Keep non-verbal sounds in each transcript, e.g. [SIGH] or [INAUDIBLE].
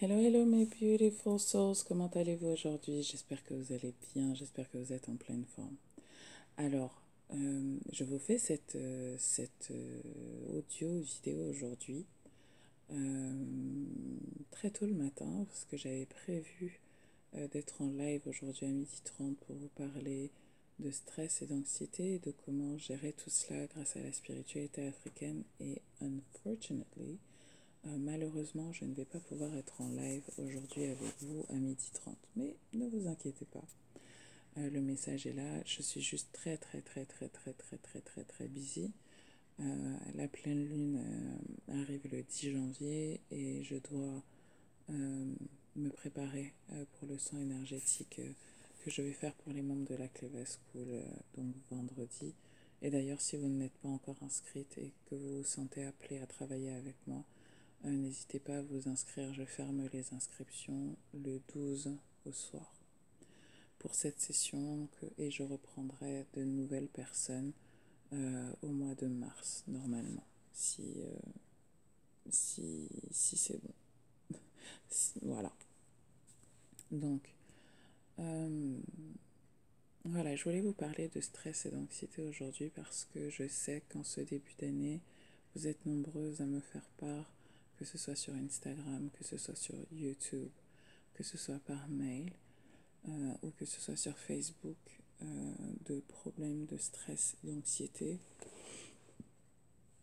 Hello, hello mes beautiful souls, comment allez-vous aujourd'hui? J'espère que vous allez bien, j'espère que vous êtes en pleine forme. Alors, euh, je vous fais cette, euh, cette euh, audio vidéo aujourd'hui, très tôt le matin, parce que j'avais prévu d'être en live aujourd'hui à 12h30 pour vous parler de stress et d'anxiété et de comment gérer tout cela grâce à la spiritualité africaine. Et unfortunately, euh, malheureusement, je ne vais pas pouvoir être en live aujourd'hui avec vous à 12h30. Mais ne vous inquiétez pas. Euh, le message est là. Je suis juste très, très, très, très, très, très, très, très, très busy. Euh, la pleine lune arrive le 10 janvier et je dois me préparer pour le son énergétique que je vais faire pour les membres de la Clever School donc vendredi. Et d'ailleurs, si vous n'êtes pas encore inscrite et que vous vous sentez appelé à travailler avec moi, euh, n'hésitez pas à vous inscrire, je ferme les inscriptions le 12 au soir pour cette session et je reprendrai de nouvelles personnes euh, au mois de mars normalement, si, euh, si, si c'est bon. [LAUGHS] voilà. Donc, voilà, je voulais vous parler de stress et d'anxiété aujourd'hui parce que je sais qu'en ce début d'année, vous êtes nombreuses à me faire part que ce soit sur Instagram, que ce soit sur YouTube, que ce soit par mail euh, ou que ce soit sur Facebook, euh, de problèmes de stress, d'anxiété,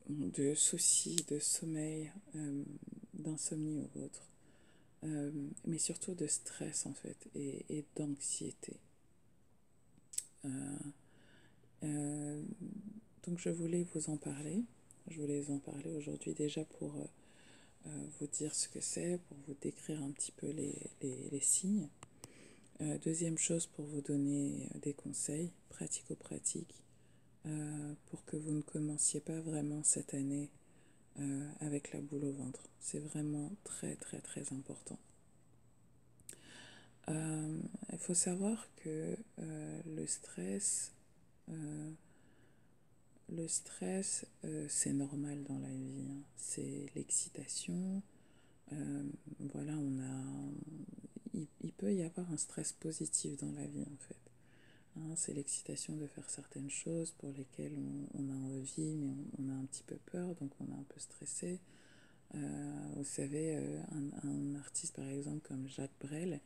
de soucis, de sommeil, euh, d'insomnie ou autre, mais surtout de stress en fait et, et d'anxiété. donc je voulais vous en parler. Je voulais vous en parler aujourd'hui déjà pour vous dire ce que c'est, pour vous décrire un petit peu les, les, signes. Euh, deuxième chose, pour vous donner euh, des conseils pratico-pratiques pour que vous ne commenciez pas vraiment cette année avec la boule au ventre. C'est vraiment très très très important. Il faut savoir que le stress le stress, euh, c'est normal dans la vie. Hein. C'est l'excitation. Euh, voilà, on a. Il, peut y avoir un stress positif dans la vie en fait. Hein. c'est l'excitation de faire certaines choses pour lesquelles on, a envie, mais on, a un petit peu peur, donc on est un peu stressé. Euh, vous savez, un, un, artiste par exemple comme Jacques Brel,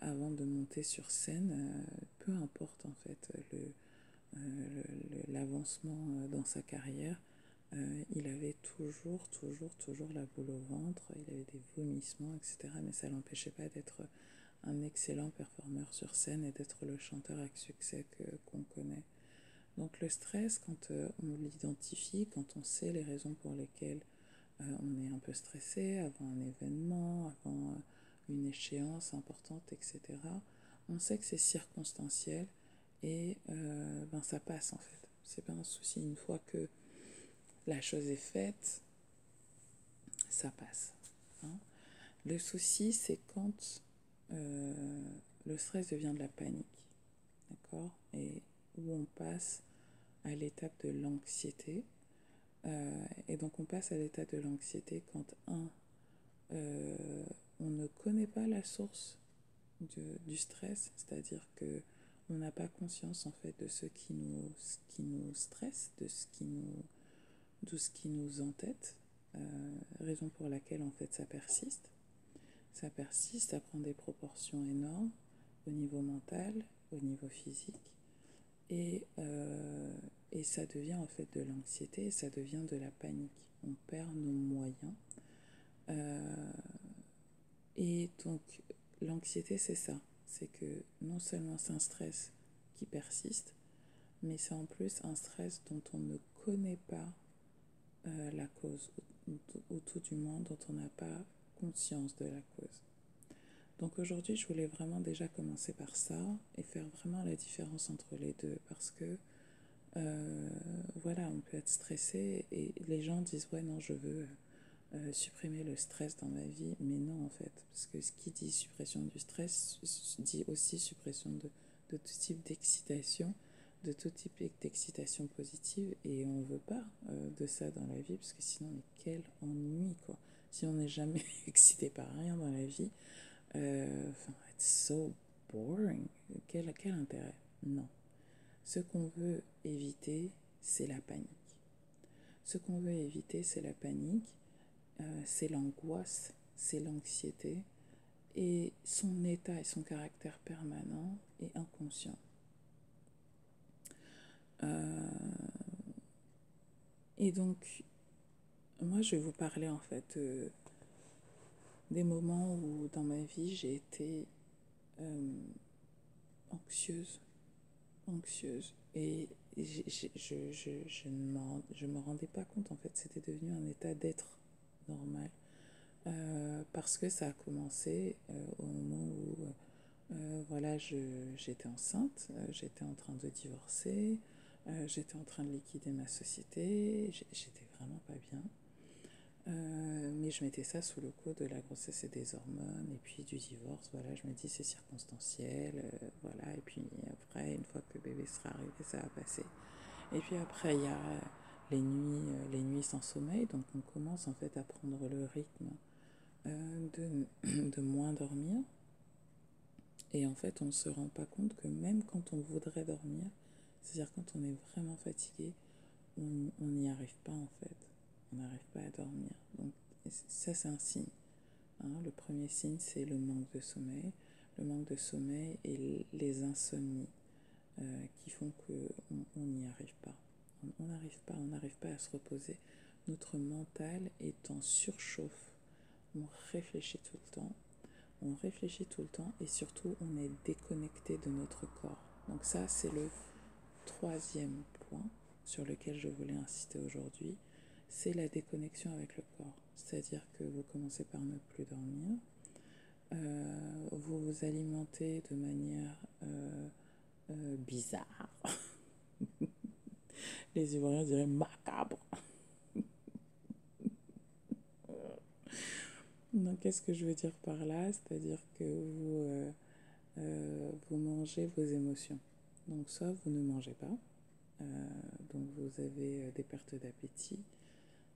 avant de monter sur scène, peu importe en fait le l'avancement euh, dans sa carrière, euh, il avait toujours, toujours, toujours la boule au ventre, il avait des vomissements, etc. Mais ça ne l'empêchait pas d'être un excellent performeur sur scène et d'être le chanteur avec succès qu'on connaît. Donc le stress, quand on l'identifie, quand on sait les raisons pour lesquelles on est un peu stressé avant un événement, avant une échéance importante, etc., on sait que c'est circonstanciel et euh, ben ça passe en fait. C'est pas un souci. Une fois que la chose est faite, ça passe. Hein. Le souci, c'est quand euh, le stress devient de la panique. D'accord? Et où on passe à l'étape de l'anxiété. Euh, et donc on passe à l'état de l'anxiété quand, un, on ne connaît pas la source du stress, c'est-à-dire que on n'a pas conscience en fait de ce qui nous, qui nous stresse, de ce qui nous, de ce qui nous entête, euh, raison pour laquelle en fait ça persiste. Ça persiste, ça prend des proportions énormes au niveau mental, au niveau physique, et, euh, et ça devient en fait de l'anxiété, ça devient de la panique. On perd nos moyens. Euh, et donc l'anxiété, c'est ça c'est que non seulement c'est un stress qui persiste, mais c'est en plus un stress dont on ne connaît pas euh, la cause, ou, tout du moins dont on n'a pas conscience de la cause. Donc aujourd'hui, je voulais vraiment déjà commencer par ça et faire vraiment la différence entre les deux parce que euh, voilà, on peut être stressé et les gens disent ouais non, je veux euh, supprimer le stress dans ma vie, mais non en fait, parce que ce qui dit suppression du stress dit aussi suppression de, de tout type d'excitation, de tout type d'excitation positive, et on ne veut pas euh, de ça dans la vie, parce que sinon, mais quel ennui quoi. si on n'est jamais [LAUGHS] excité par rien dans la vie, euh, it's so boring. Quel, quel intérêt? Non. Ce qu'on veut éviter, c'est la panique. Ce qu'on veut éviter, c'est la panique, euh, c'est l'angoisse, c'est l'anxiété et son état et son caractère permanent et inconscient. Euh, et donc, moi, je vais vous parler en fait euh, des moments où dans ma vie j'ai été anxieuse, anxieuse. Et je, je ne me rendais pas compte, en fait, c'était devenu un état d'être normal. Euh, parce que ça a commencé euh, au moment où euh, voilà, j'étais enceinte, euh, j'étais en train de divorcer, j'étais en train de liquider ma société, j'étais vraiment pas bien. Mais je mettais ça sous le coup de la grossesse et des hormones, et puis du divorce. Voilà, je me dis c'est circonstanciel, voilà. Et puis après, une fois que bébé sera arrivé, ça va passer. Et puis après, il y a les nuits, euh, les nuits sans sommeil, donc on commence en fait à prendre le rythme euh, de, [CLEARS THROAT] de moins dormir. Et en fait, on ne se rend pas compte que même quand on voudrait dormir, c'est-à-dire quand on est vraiment fatigué, on n'y arrive pas en fait on n'arrive pas à dormir. Donc ça, c'est un signe. Hein. Le premier signe, c'est le manque de sommeil. Le manque de sommeil et les insomnies euh, qui font qu'on n'y arrive pas. On n'arrive pas, à se reposer. Notre mental est en surchauffe. On réfléchit tout le temps. On réfléchit tout le temps et surtout, on est déconnecté de notre corps. Donc ça, c'est le troisième point sur lequel je voulais insister aujourd'hui c'est la déconnexion avec le corps. C'est-à-dire que vous commencez par ne plus dormir, euh, vous vous alimentez de manière euh, euh, bizarre. [LAUGHS] Les Ivoiriens diraient macabre. Donc, qu'est-ce que je veux dire par là? C'est-à-dire que vous, vous mangez vos émotions. Donc, soit vous ne mangez pas, donc vous avez des pertes d'appétit,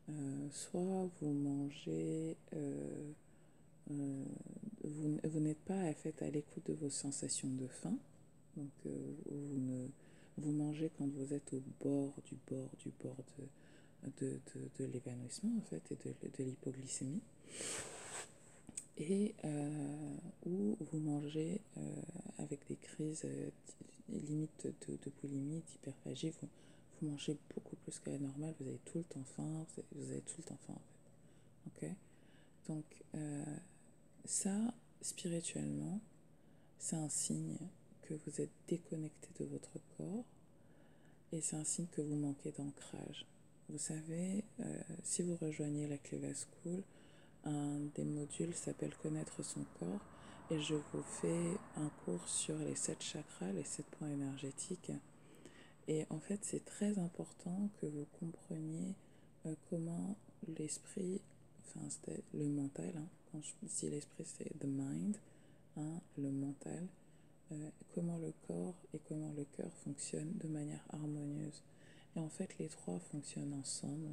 euh, soit vous mangez, euh, euh, vous, n'êtes pas à l'écoute de vos sensations de faim, donc vous, ne, vous mangez quand vous êtes au bord du bord du bord de, de, de, de l'évanouissement en fait et de, l'hypoglycémie et euh, où vous mangez euh, avec des crises euh, limites de, boulimie, d'hyperphagie, vous, vous mangez beaucoup plus que la normale, vous avez tout le temps faim, vous avez, tout le temps faim en fait. Ok? Donc, ça, spirituellement, c'est un signe que vous êtes déconnecté de votre corps et c'est un signe que vous manquez d'ancrage. Vous savez, euh, si vous rejoignez la Cleva School, un des modules s'appelle Connaître son corps et je vous fais un cours sur les sept chakras, les sept points énergétiques et en fait, c'est très important que vous compreniez euh, comment l'esprit, enfin, le mental, hein, quand je dis l'esprit, c'est the mind, hein, le mental, euh, comment le corps et comment le cœur fonctionnent de manière harmonieuse. Et en fait, les trois fonctionnent ensemble.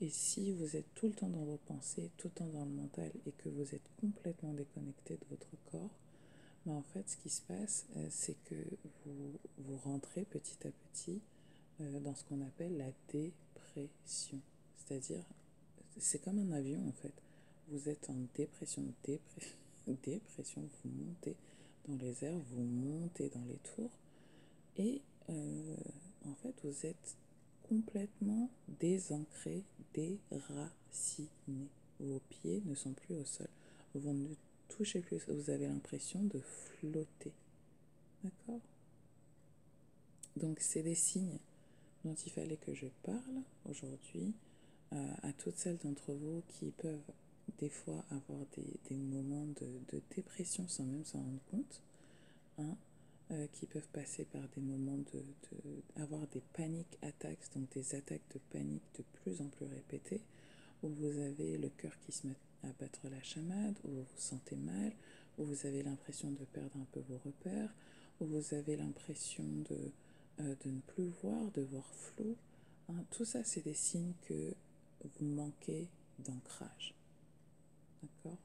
Et si vous êtes tout le temps dans vos pensées, tout le temps dans le mental et que vous êtes complètement déconnecté de votre corps, mais en fait, ce qui se passe, euh, c'est que vous, vous rentrez petit à petit euh, dans ce qu'on appelle la dépression. C'est-à-dire, c'est comme un avion en fait. Vous êtes en dépression, dépre [LAUGHS] dépression, vous montez dans les airs, vous montez dans les tours, et euh, en fait, vous êtes complètement désancré, déraciné. Vos pieds ne sont plus au sol. Vous ne touchez plus, vous avez l'impression de flotter. D'accord? Donc, c'est des signes dont il fallait que je parle aujourd'hui euh, à toutes celles d'entre vous qui peuvent des fois avoir des, des moments de, de, dépression sans même s'en rendre compte, hein, euh, qui peuvent passer par des moments de, de, avoir des paniques attaques, donc des attaques de panique de plus en plus répétées, où vous avez le cœur qui se met à battre la chamade, où vous vous sentez mal, où vous avez l'impression de perdre un peu vos repères, où vous avez l'impression de, euh, de ne plus voir, de voir flou. Hein, tout ça, c'est des signes que vous manquez d'ancrage. D'accord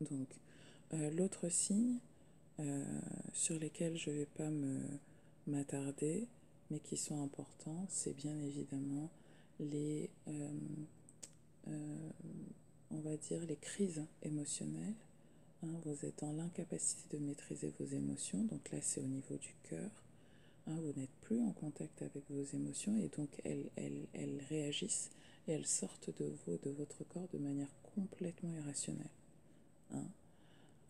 Donc, euh, l'autre signe euh, sur lesquels je ne vais pas me m'attarder, mais qui sont importants, c'est bien évidemment les, euh, les crises émotionnelles. Hein, vous êtes dans l'incapacité de maîtriser vos émotions, donc là c'est au niveau du cœur. Hein, vous n'êtes plus en contact avec vos émotions et donc elles réagissent elles sortent de vous, de votre corps de manière complètement irrationnelle. Hein.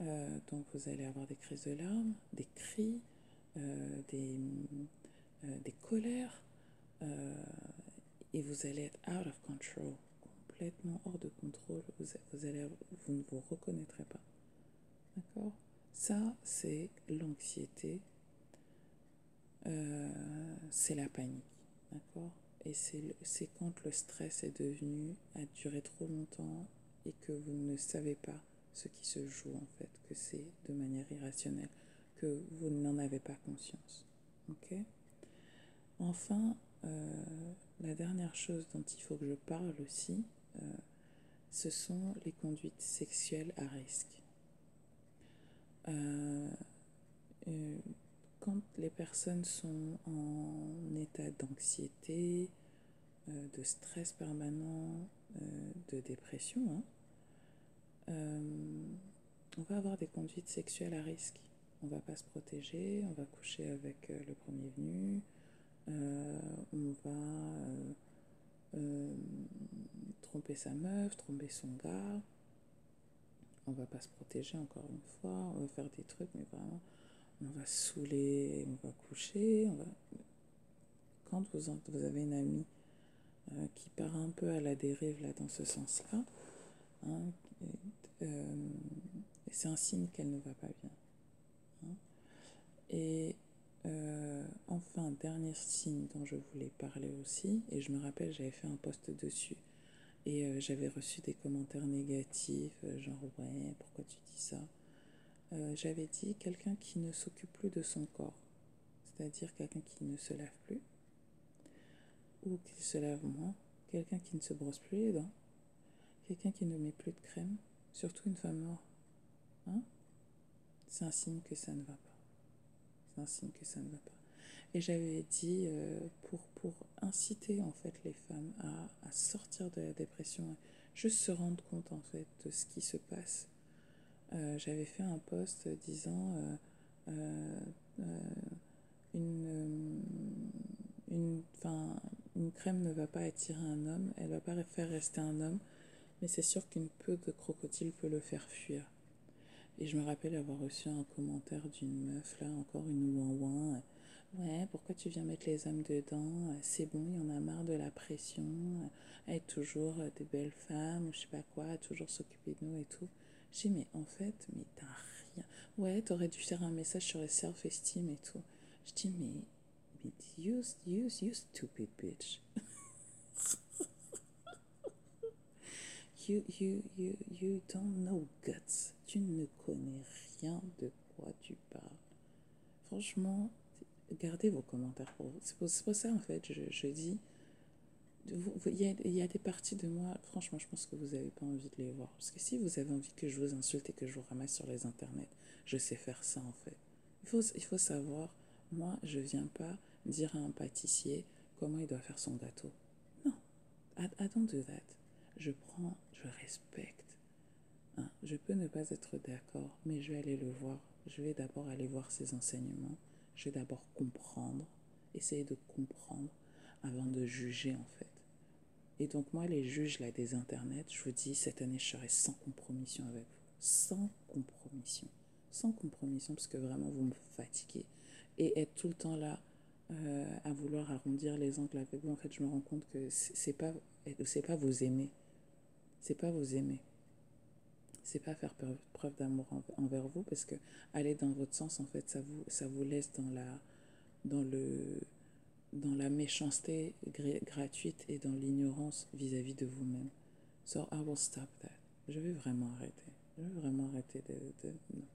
Euh, donc vous allez avoir des crises de larmes, des cris, euh, des, euh, des colères, et vous allez être out of control, complètement hors de contrôle. Vous, ne vous reconnaîtrez pas. D'accord? Ça, c'est l'anxiété, c'est la panique. D'accord? Et c'est quand le stress est devenu, a duré trop longtemps et que vous ne savez pas ce qui se joue en fait, que c'est de manière irrationnelle, que vous n'en avez pas conscience. Enfin, euh, la dernière chose dont il faut que je parle aussi, euh, ce sont les conduites sexuelles à risque. Euh, quand les personnes sont en état d'anxiété, euh, de stress permanent, de dépression, hein, on va avoir des conduites sexuelles à risque. On va pas se protéger, on va coucher avec le premier venu, on va tromper sa meuf, tromper son gars on va pas se protéger encore une fois, on va faire des trucs, mais vraiment, on va saouler, on va coucher. On va... Quand vous, vous avez une amie euh, qui part un peu à la dérive là dans ce sens-là, hein, euh, c'est un signe qu'elle ne va pas bien. Hein. Et euh, enfin, dernier signe dont je voulais parler aussi, et je me rappelle, j'avais fait un post dessus et j'avais reçu des commentaires négatifs, genre ouais, pourquoi tu dis ça? Euh, J'avais dit quelqu'un qui ne s'occupe plus de son corps, c'est-à-dire quelqu'un qui ne se lave plus, ou qui se lave moins, quelqu'un qui ne se brosse plus les dents, quelqu'un qui ne met plus de crème, surtout une femme noire. Hein C'est un signe que ça ne va pas. C'est un signe que ça ne va pas. Et j'avais dit euh, pour, inciter en fait les femmes à, à, sortir de la dépression, juste se rendre compte en fait de ce qui se passe. Euh, j'avais fait un post disant euh, euh une, crème ne va pas attirer un homme, elle va pas faire rester un homme, mais c'est sûr qu'une peau de crocodile peut le faire fuir. Et je me rappelle avoir reçu un commentaire d'une meuf là, encore une ouin-ouin Ouais, pourquoi tu viens mettre les hommes dedans C'est bon, il y en a marre de la pression, être toujours des belles femmes, je sais pas quoi, toujours s'occuper de nous et tout. J'ai dit, mais en fait, mais t'as rien. Ouais, t'aurais dû faire un message sur le self-esteem et tout. Je dis, mais, mais you, you, you stupid bitch. [LAUGHS] you, you, you, you don't know guts. Tu ne connais rien de quoi tu parles. Franchement, gardez vos commentaires pour vous. C'est pour, pour, ça, en fait, je, je dis, il y, a, des parties de moi, franchement, je pense que vous n'avez pas envie de les voir. Parce que si vous avez envie que je vous insulte et que je vous ramasse sur les internets, je sais faire ça, en fait. Il faut, il faut savoir, moi, je ne viens pas dire à un pâtissier comment il doit faire son gâteau. Non, I, I don't do that. Je prends, je respecte. Hein. Je peux ne pas être d'accord, mais je vais aller le voir. Je vais d'abord aller voir ses enseignements je vais d'abord comprendre, essayer de comprendre avant de juger en fait. Et donc moi, les juges là des internets, je vous dis, cette année, je serai sans compromission avec vous. Sans compromission. Sans compromission, parce que vraiment, vous me fatiguez. Et être tout le temps là euh, à vouloir arrondir les angles avec vous, en fait, je me rends compte que c'est pas, pas vous aimer. C'est pas vous aimer c'est pas faire preuve d'amour envers vous parce que aller dans votre sens en fait ça vous ça vous laisse dans la dans le dans la méchanceté gratuite et dans l'ignorance vis-à-vis de vous-même. So I will stop that. Je vais vraiment arrêter. Je vais vraiment arrêter de, de non,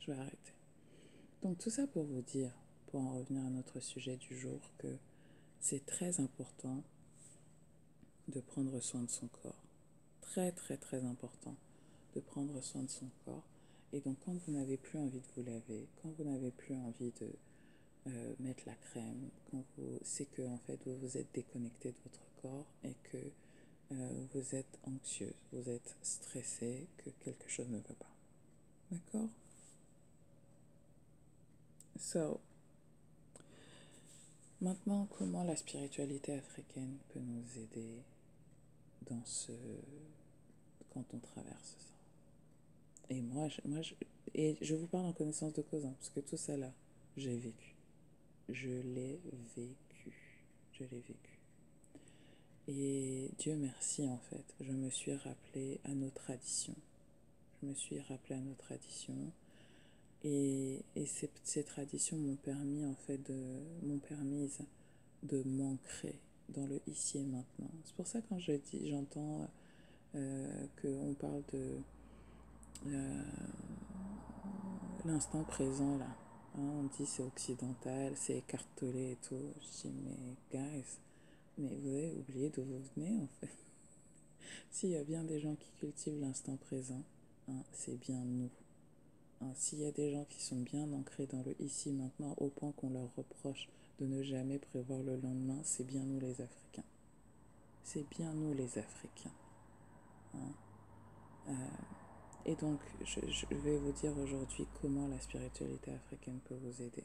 je vais arrêter. Donc tout ça pour vous dire, pour en revenir à notre sujet du jour, que c'est très important de prendre soin de son corps. très très très important de prendre soin de son corps. Et donc quand vous n'avez plus envie de vous laver, quand vous n'avez plus envie de euh, mettre la crème, quand vous, c'est que en fait vous vous êtes déconnecté de votre corps et que euh, vous êtes anxieuse, vous êtes stressé, que quelque chose ne va pas. D'accord? So, maintenant, comment la spiritualité africaine peut nous aider dans ce quand on traverse ça? Et moi, je, moi je, et je vous parle en connaissance de cause, hein, parce que tout ça là, j'ai vécu. Je l'ai vécu. Je l'ai vécu. Et Dieu merci, en fait, je me suis rappelé à nos traditions. Je me suis rappelé à nos traditions. Et, et ces, ces, traditions m'ont permis, en fait, de, m'ont permise de m'ancrer dans le ici et maintenant. C'est pour ça quand je dis, j'entends euh, qu'on parle de euh, l'instant présent, là. On dit c'est occidental, c'est écartelé et tout. Je dis, mais guys, mais vous avez oublié d'où vous venez, en fait. [LAUGHS] S'il y a bien des gens qui cultivent l'instant présent, hein, c'est bien nous. Hein, S'il y a des gens qui sont bien ancrés dans le ici maintenant, au point qu'on leur reproche de ne jamais prévoir le lendemain, c'est bien nous les Africains. C'est bien nous les Africains. Hein. Euh, et donc, je, vais vous dire aujourd'hui comment la spiritualité africaine peut vous aider.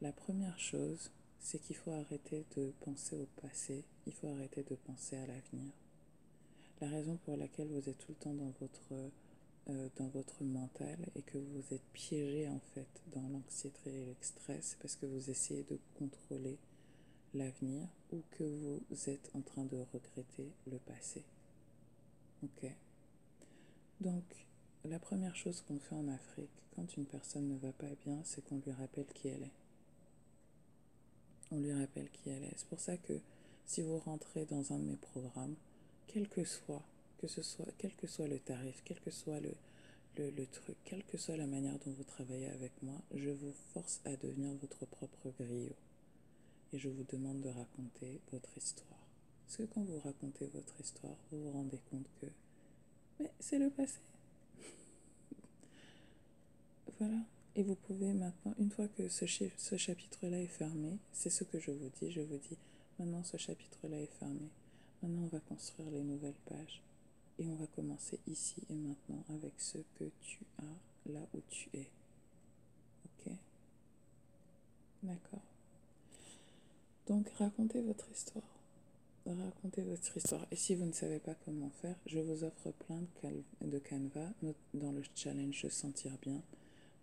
La première chose, c'est qu'il faut arrêter de penser au passé, il faut arrêter de penser à l'avenir. La raison pour laquelle vous êtes tout le temps dans votre, euh, dans votre mental et que vous êtes piégé en fait dans l'anxiété et le stress, c'est parce que vous essayez de contrôler l'avenir ou que vous êtes en train de regretter le passé. Ok? Donc, la première chose qu'on fait en Afrique quand une personne ne va pas bien, c'est qu'on lui rappelle qui elle est on lui rappelle qui elle est. C'est pour ça que si vous rentrez dans un de mes programmes, quel que soit, que ce soit, soit le tarif, quel que soit le, le, le truc, quelle que soit la manière dont vous travaillez avec moi, je vous force à devenir votre propre griot. Et je vous demande de raconter votre histoire. Parce que quand vous racontez votre histoire, vous vous rendez compte que mais c'est le passé. [LAUGHS] voilà. Et vous pouvez maintenant, une fois que ce, chapitre-là est fermé, c'est ce que je vous dis, je vous dis, maintenant ce chapitre-là est fermé. Maintenant, on va construire les nouvelles pages. Et on va commencer ici et maintenant avec ce que tu as là où tu es. Ok? D'accord. Donc, racontez votre histoire. Racontez votre histoire. Et si vous ne savez pas comment faire, je vous offre plein de, canevas dans le challenge Se sentir bien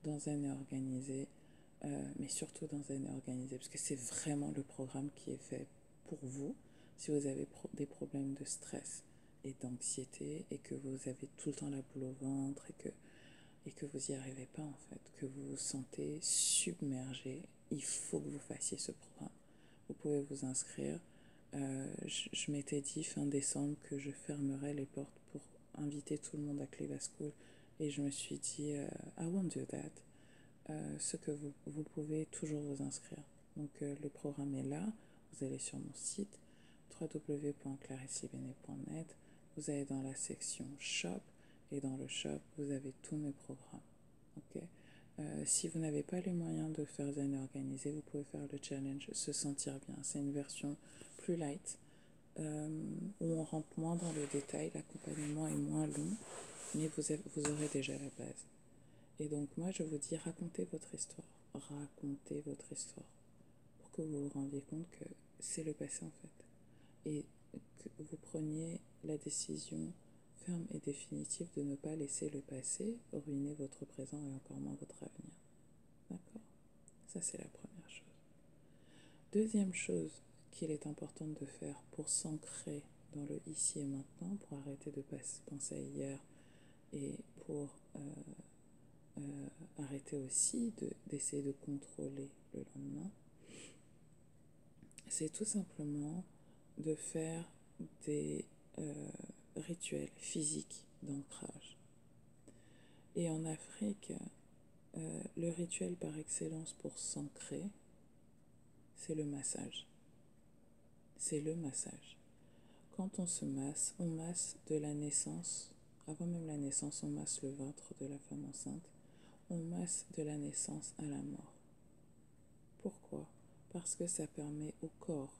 dans un et organisé, euh, mais surtout dans un et organisé, parce que c'est vraiment le programme qui est fait pour vous. Si vous avez des problèmes de stress et d'anxiété et que vous avez tout le temps la boule au ventre et que, et que vous n'y arrivez pas en fait, que vous vous sentez submergé, il faut que vous fassiez ce programme. Vous pouvez vous inscrire. Euh, je, m'étais dit fin décembre que je fermerais les portes pour inviter tout le monde à Cleva School et je me suis dit, euh, I won't do that. Euh, ce que vous, vous pouvez toujours vous inscrire. Donc euh, le programme est là. Vous allez sur mon site www.clarissibene.net. Vous allez dans la section Shop et dans le Shop, vous avez tous mes programmes. Ok? Euh, si vous n'avez pas les moyens de faire un organisé, vous pouvez faire le challenge Se sentir bien. C'est une version plus light euh, où on rentre moins dans le détail, l'accompagnement est moins long mais vous, avez, vous aurez déjà la base. Et donc moi, je vous dis, racontez votre histoire. Racontez votre histoire. Pour que vous vous rendiez compte que c'est le passé en fait. Et que vous preniez la décision ferme et définitive de ne pas laisser le passé ruiner votre présent et encore moins votre avenir. D'accord? Ça, c'est la première chose. Deuxième chose qu'il est important de faire pour s'ancrer dans le ici et maintenant, pour arrêter de penser à hier et pour euh, euh, arrêter aussi d'essayer de, contrôler le lendemain, c'est tout simplement de faire des euh, rituels physiques d'ancrage. Et en Afrique, euh, le rituel par excellence pour s'ancrer, c'est le massage. C'est le massage. quand on se masse, on masse de la naissance, avant même la naissance, on masse le ventre de la femme enceinte, on masse de la naissance à la mort. Pourquoi? Parce que ça permet au corps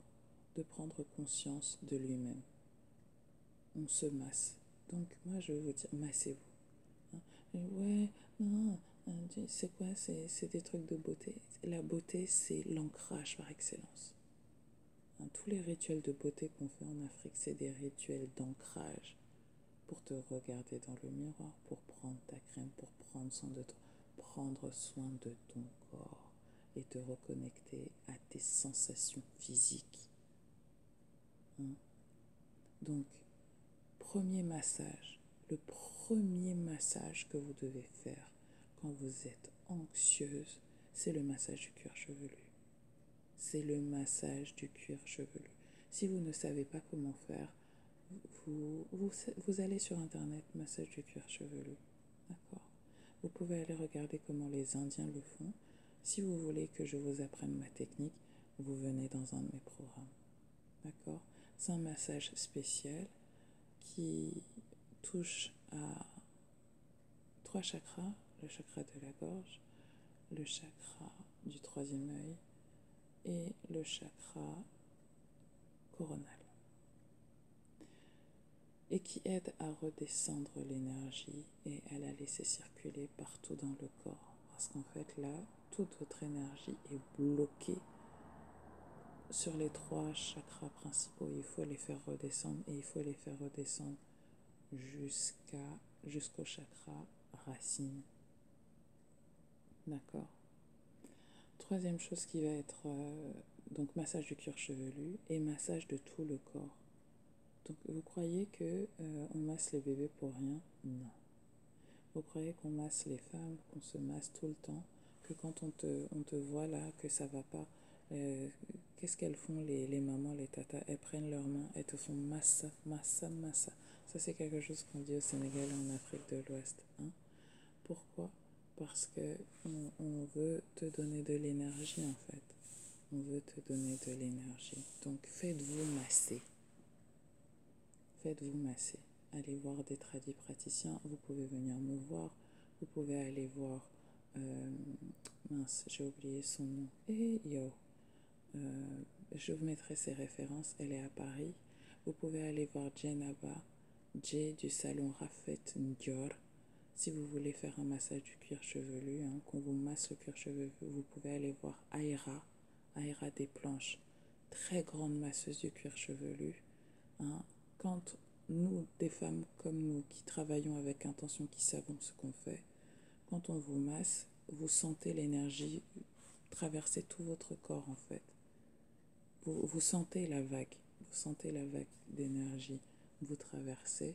de prendre conscience de lui-même. On se masse. Donc moi, je veux vous dire, massez-vous. Hein? Ouais, non, euh, c'est quoi C'est des trucs de beauté. La beauté, c'est l'ancrage par excellence. Hein, tous les rituels de beauté qu'on fait en Afrique, c'est des rituels d'ancrage pour te regarder dans le miroir, pour prendre ta crème, pour prendre soin de toi, prendre soin de ton corps et te reconnecter à tes sensations physiques. Hein? Donc, premier massage, le premier massage que vous devez faire quand vous êtes anxieuse, c'est le massage du cuir chevelu. C'est le massage du cuir chevelu. Si vous ne savez pas comment faire, vous, vous, allez sur Internet, massage du cuir chevelu. D'accord? Vous pouvez aller regarder comment les Indiens le font. Si vous voulez que je vous apprenne ma technique, vous venez dans un de mes programmes. D'accord? C'est un massage spécial qui touche à trois chakras, le chakra de la gorge, le chakra du troisième œil et le chakra coronal. Et qui aide à redescendre l'énergie et à la laisser circuler partout dans le corps. Parce qu'en fait là, toute votre énergie est bloquée sur les trois chakras principaux. Il faut les faire redescendre et il faut les faire redescendre jusqu'à jusqu'au chakra racine. D'accord Troisième chose qui va être euh, donc massage du cuir chevelu et massage de tout le corps. Donc vous croyez que euh, on masse les bébés pour rien? Non. Vous croyez qu'on masse les femmes, qu'on se masse tout le temps, que quand on te, on te voit là, que ça va pas, euh, qu'est-ce qu'elles font les, les mamans, les tatas? Elles prennent leurs mains, elles te font massa, massa, massa. Ça c'est quelque chose qu'on dit au Sénégal et en Afrique de l'Ouest. Hein Pourquoi? Parce que on, on veut te donner de l'énergie en fait. On veut te donner de l'énergie. Donc faites-vous masser. Faites-vous masser. Allez voir des tradis praticiens. Vous pouvez venir me voir. Vous pouvez aller voir. Euh, mince, j'ai oublié son nom. Et eh, yo. Euh, je vous mettrai ses références. Elle est à Paris. Vous pouvez aller voir Jenaba, J du salon Rafet Ndior. Si vous voulez faire un massage du cuir chevelu, hein, qu'on vous masse le cuir chevelu, vous pouvez aller voir Aira, Aira des planches, très grande masseuse du cuir chevelu. Hein. Quand nous, des femmes comme nous, qui travaillons avec intention, qui savons ce qu'on fait, quand on vous masse, vous sentez l'énergie traverser tout votre corps en fait. Vous, vous sentez la vague, vous sentez la vague d'énergie vous traversez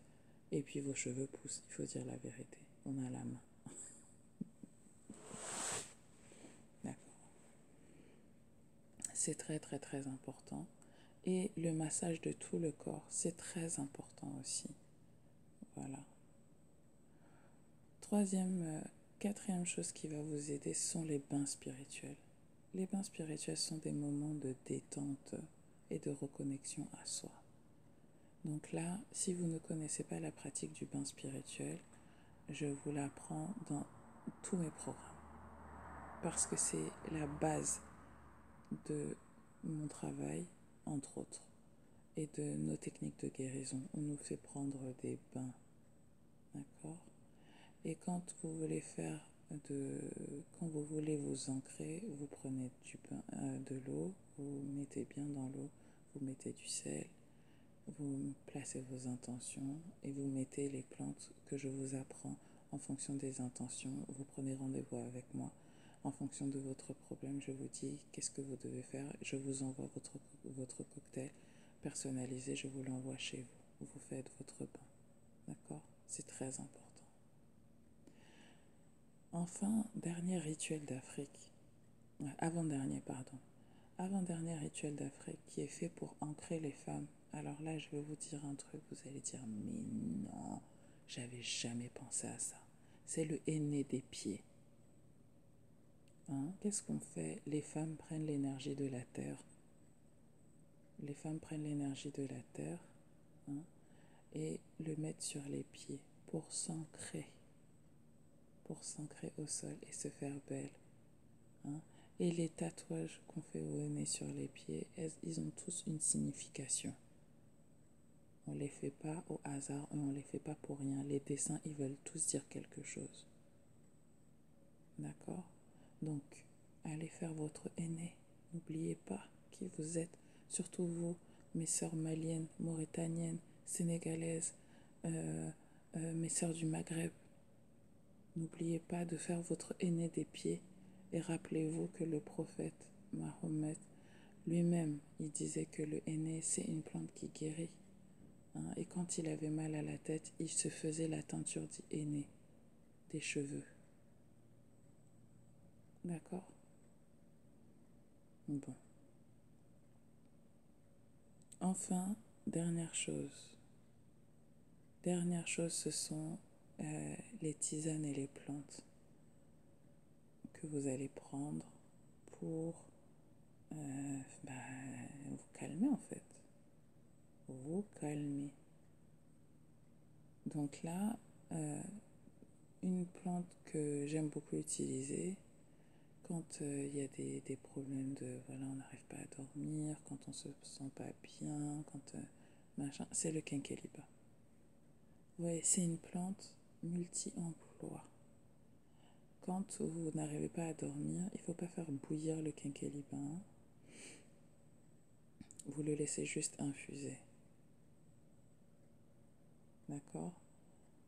et puis vos cheveux poussent. Il faut dire la vérité. On a la main. [LAUGHS] D'accord. C'est très très très important. Et le massage de tout le corps, c'est très important aussi. Voilà. Troisième, euh, quatrième chose qui va vous aider sont les bains spirituels. Les bains spirituels sont des moments de détente et de reconnexion à soi. Donc là, si vous ne connaissez pas la pratique du bain spirituel, je vous l'apprends dans tous mes programmes. Parce que c'est la base de mon travail, entre autres, et de nos techniques de guérison. On nous fait prendre des bains. D'accord? Et quand vous voulez faire de. Quand vous voulez vous ancrer, vous prenez du bain, euh, de l'eau, vous mettez bien dans l'eau, vous mettez du sel, vous placez vos intentions et vous mettez les plantes que je vous apprends en fonction des intentions. Vous prenez rendez-vous avec moi. En fonction de votre problème, je vous dis qu'est-ce que vous devez faire. Je vous envoie votre, votre cocktail personnalisé. Je vous l'envoie chez vous. Vous faites votre bain. D'accord? C'est très important. Enfin, dernier rituel d'Afrique. Avant-dernier, pardon. Avant-dernier rituel d'Afrique qui est fait pour ancrer les femmes alors là, je vais vous dire un truc, vous allez dire, mais non, j'avais jamais pensé à ça. C'est le aîné des pieds. Hein? Qu'est-ce qu'on fait? Les femmes prennent l'énergie de la terre. Les femmes prennent l'énergie de la terre. hein, et le mettre sur les pieds pour s'ancrer, pour s'ancrer au sol et se faire belle. Hein. Et les tatouages qu'on fait au nez sur les pieds, ils ont tous une signification? On ne les fait pas au hasard, on ne les fait pas pour rien. Les dessins, ils veulent tous dire quelque chose. D'accord? Donc, allez faire votre aîné. N'oubliez pas qui vous êtes, surtout vous, mes sœurs maliennes, mauritaniennes, sénégalaises, euh, euh, mes sœurs du Maghreb. N'oubliez pas de faire votre aîné des pieds et rappelez-vous que le prophète Mahomet lui-même, il disait que le aîné, c'est une plante qui guérit. Hein. et quand il avait mal à la tête, il se faisait la teinture d'aîné, des cheveux. D'accord? Bon. Enfin, dernière chose. Dernière chose, ce sont euh, les tisanes et les plantes que vous allez prendre pour euh, bah, vous calmer en fait. Vous calmer. Donc là, euh, une plante que j'aime beaucoup utiliser, quand il y a des, des, problèmes de voilà on n'arrive pas à dormir quand on se sent pas bien quand machin c'est le quinqueliba ouais c'est une plante multi-emploi quand vous n'arrivez pas à dormir il faut pas faire bouillir le quinqueliba hein. vous le laissez juste infuser d'accord?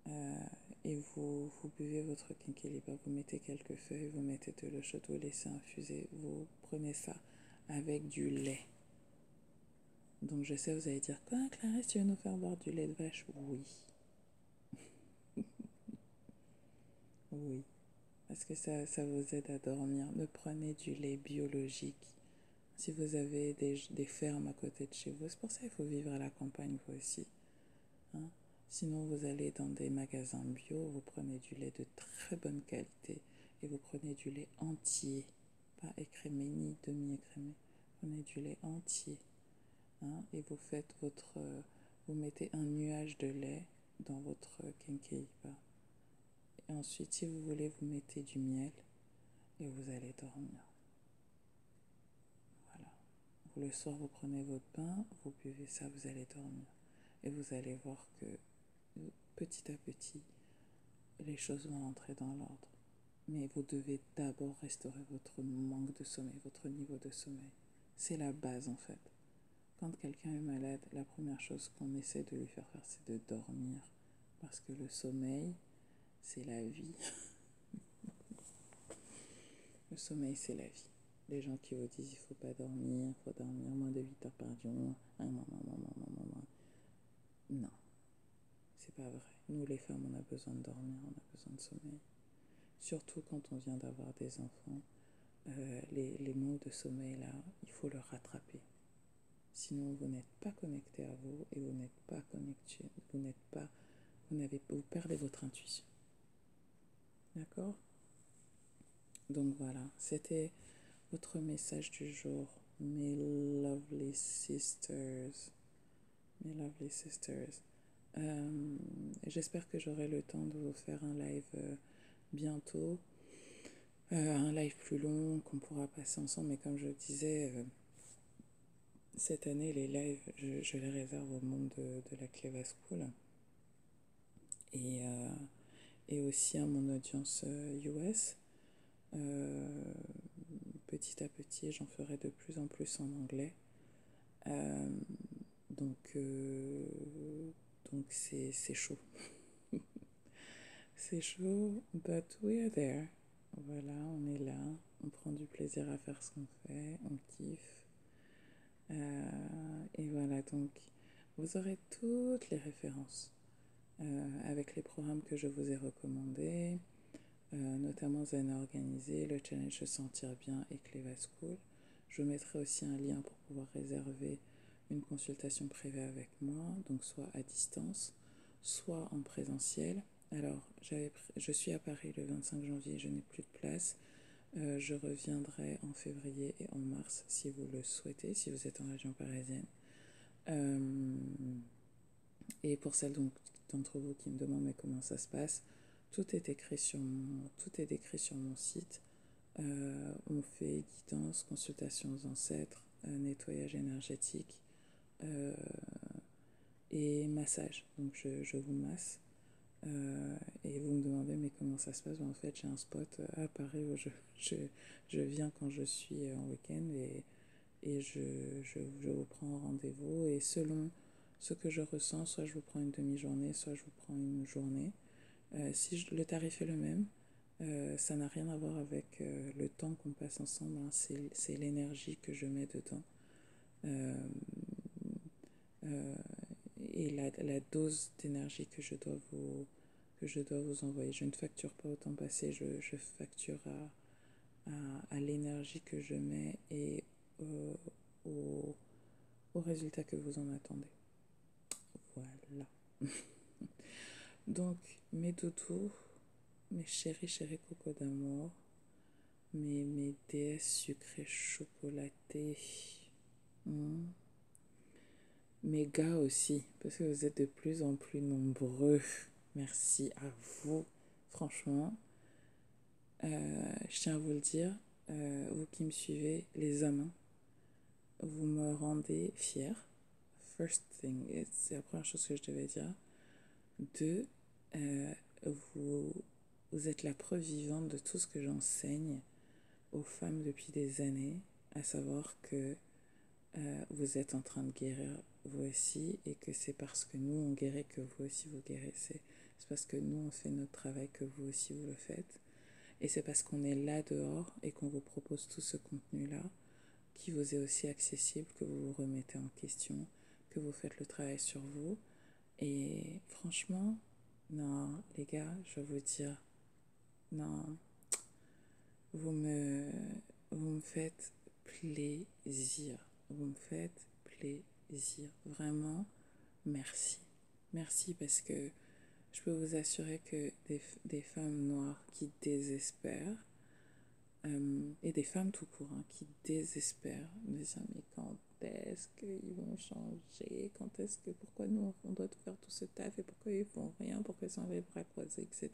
Euh, et vous, vous buvez votre quinquilibre, vous mettez quelques feuilles, vous mettez de l'eau chaude, vous laissez infuser, vous prenez ça avec du lait. Donc je sais, vous allez dire, quoi Clarisse, tu veux nous faire boire du lait de vache? Oui. Oui. Parce que ça, vous aide à dormir. Ne prenez du lait biologique. Si vous avez des, fermes à côté de chez vous, c'est pour ça qu'il faut vivre à la campagne, vous aussi. Hein Sinon, vous allez dans des magasins bio, vous prenez du lait de très bonne qualité et vous prenez du lait entier, pas écrémé ni demi-écrémé. Prenez du lait entier hein, et vous votre, vous mettez un nuage de lait dans votre kenkeiba. Et ensuite, si vous voulez, vous mettez du miel et vous allez dormir. Voilà. Le soir, vous prenez votre pain, vous buvez ça, vous allez dormir. Et vous allez voir que petit à petit, les choses vont entrer dans l'ordre. Mais vous devez d'abord restaurer votre manque de sommeil, votre niveau de sommeil. C'est la base en fait. Quand quelqu'un est malade, la première chose qu'on essaie de lui faire faire, c'est de dormir. Parce que le sommeil, c'est la vie. le sommeil, c'est la vie. Les gens qui vous disent il faut pas dormir, il faut dormir moins de 8 heures par jour. Non c'est pas vrai. Nous, les femmes, on a besoin de dormir, on a besoin de sommeil. Surtout quand on vient d'avoir des enfants, euh, les, les de sommeil, là, il faut le rattraper. Sinon, vous n'êtes pas connecté à vous et vous n'êtes pas connecté, vous n'êtes pas, vous vous perdez votre intuition. D'accord Donc voilà, c'était votre message du jour, mes lovely sisters, mes lovely sisters. Euh, j'espère que j'aurai le temps de vous faire un live euh, bientôt. Euh, un live plus long qu'on pourra passer ensemble. Mais comme je disais, cette année, les lives, je, les réserve au monde de, la Cleva School. Et, et aussi à mon audience US. petit à petit, j'en ferai de plus en plus en anglais. donc, donc c'est chaud. [LAUGHS] c'est chaud, but we are there. Voilà, on est là, on prend du plaisir à faire ce qu'on fait, on kiffe. Euh, et voilà, donc vous aurez toutes les références euh, avec les programmes que je vous ai recommandés, euh, notamment Zen Organisé, le challenge Se Sentir Bien et Cleva School. Je vous mettrai aussi un lien pour pouvoir réserver une consultation privée avec moi, donc soit à distance, soit en présentiel. Alors, je suis à Paris le 25 janvier, je n'ai plus de place. Euh, je reviendrai en février et en mars si vous le souhaitez, si vous êtes en région parisienne. Euh, et pour celles d'entre vous qui me demandent mais comment ça se passe, tout est écrit sur mon, tout est décrit sur mon site. Euh, on fait guidance, consultation aux ancêtres, euh, nettoyage énergétique euh, et massage. Donc je, je vous masse. et vous me demandez mais comment ça se passe? En fait j'ai un spot à Paris où je, je, je viens quand je suis en week-end et, et je, je, je vous prends rendez-vous et selon ce que je ressens, soit je vous prends une demi-journée, soit je vous prends une journée. Euh, si le tarif est le même, euh, ça n'a rien à voir avec euh, le temps qu'on passe ensemble, hein, c'est l'énergie que je mets dedans. et la, dose d'énergie que je dois vous que je dois vous envoyer. Je ne facture pas au temps passé, je, facture à, l'énergie que je mets et au résultat que vous en attendez. Voilà. [LAUGHS] Donc, mes doudous, mes chéris, chéris coco d'amour, mes, mes déesses sucrées chocolatées, hmm. mes gars aussi, parce que vous êtes de plus en plus nombreux. Merci à vous, franchement. Euh, je tiens à vous le dire, euh, vous qui me suivez, les hommes, vous me rendez fier. First thing, c'est la première chose que je devais dire. Deux, euh, vous, êtes la preuve vivante de tout ce que j'enseigne aux femmes depuis des années, à savoir que euh, vous êtes en train de guérir vous aussi et que c'est parce que nous on guérit que vous aussi vous guérissez. C'est parce que nous on fait notre travail que vous aussi vous le faites. Et c'est parce qu'on est là dehors et qu'on vous propose tout ce contenu-là qui vous est aussi accessible, que vous vous remettez en question, que vous faites le travail sur vous. Et franchement, non, les gars, je vais vous dire, non, vous me, vous me faites plaisir. Vous me faites plaisir. Vraiment, merci. Merci parce que je peux vous assurer que des, des femmes noires qui désespèrent, euh, et des femmes tout court hein, qui désespèrent, me disent mais quand est-ce qu'ils vont changer? Quand est-ce que, pourquoi nous, on doit faire tout ce taf et pourquoi ils font rien? Pourquoi ils sont les bras croisés, etc.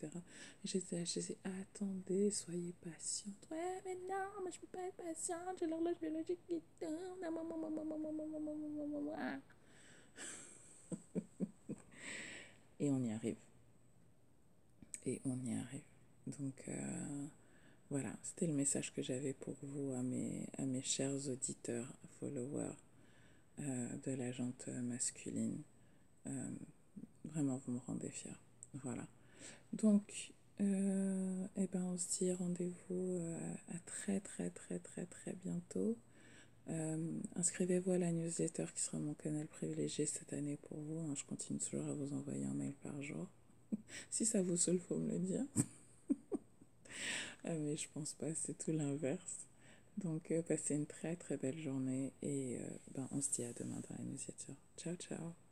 Et j'étais disais, attendez, soyez patiente. Ouais, mais non, mais je peux pas être patiente, j'ai l'horloge biologique qui tourne. et on y arrive. Et on y arrive. Donc, euh, voilà, c'était le message que j'avais pour vous, à mes, à mes chers auditeurs, followers euh, de la jante masculine. Euh, vraiment, vous me rendez fiers. Voilà. Donc, euh, eh ben, on se dit rendez-vous à très, très, très, très, très bientôt. Inscrivez-vous à la newsletter qui sera mon canal privilégié cette année pour vous. Hein. Je continue toujours à vous envoyer un mail par jour. [LAUGHS] si ça vous saoule, faut me le dire. Euh, [LAUGHS] mais je pense pas, c'est tout l'inverse. Donc, euh, passez une très très belle journée et euh, ben, on se dit à demain dans la newsletter. Ciao, ciao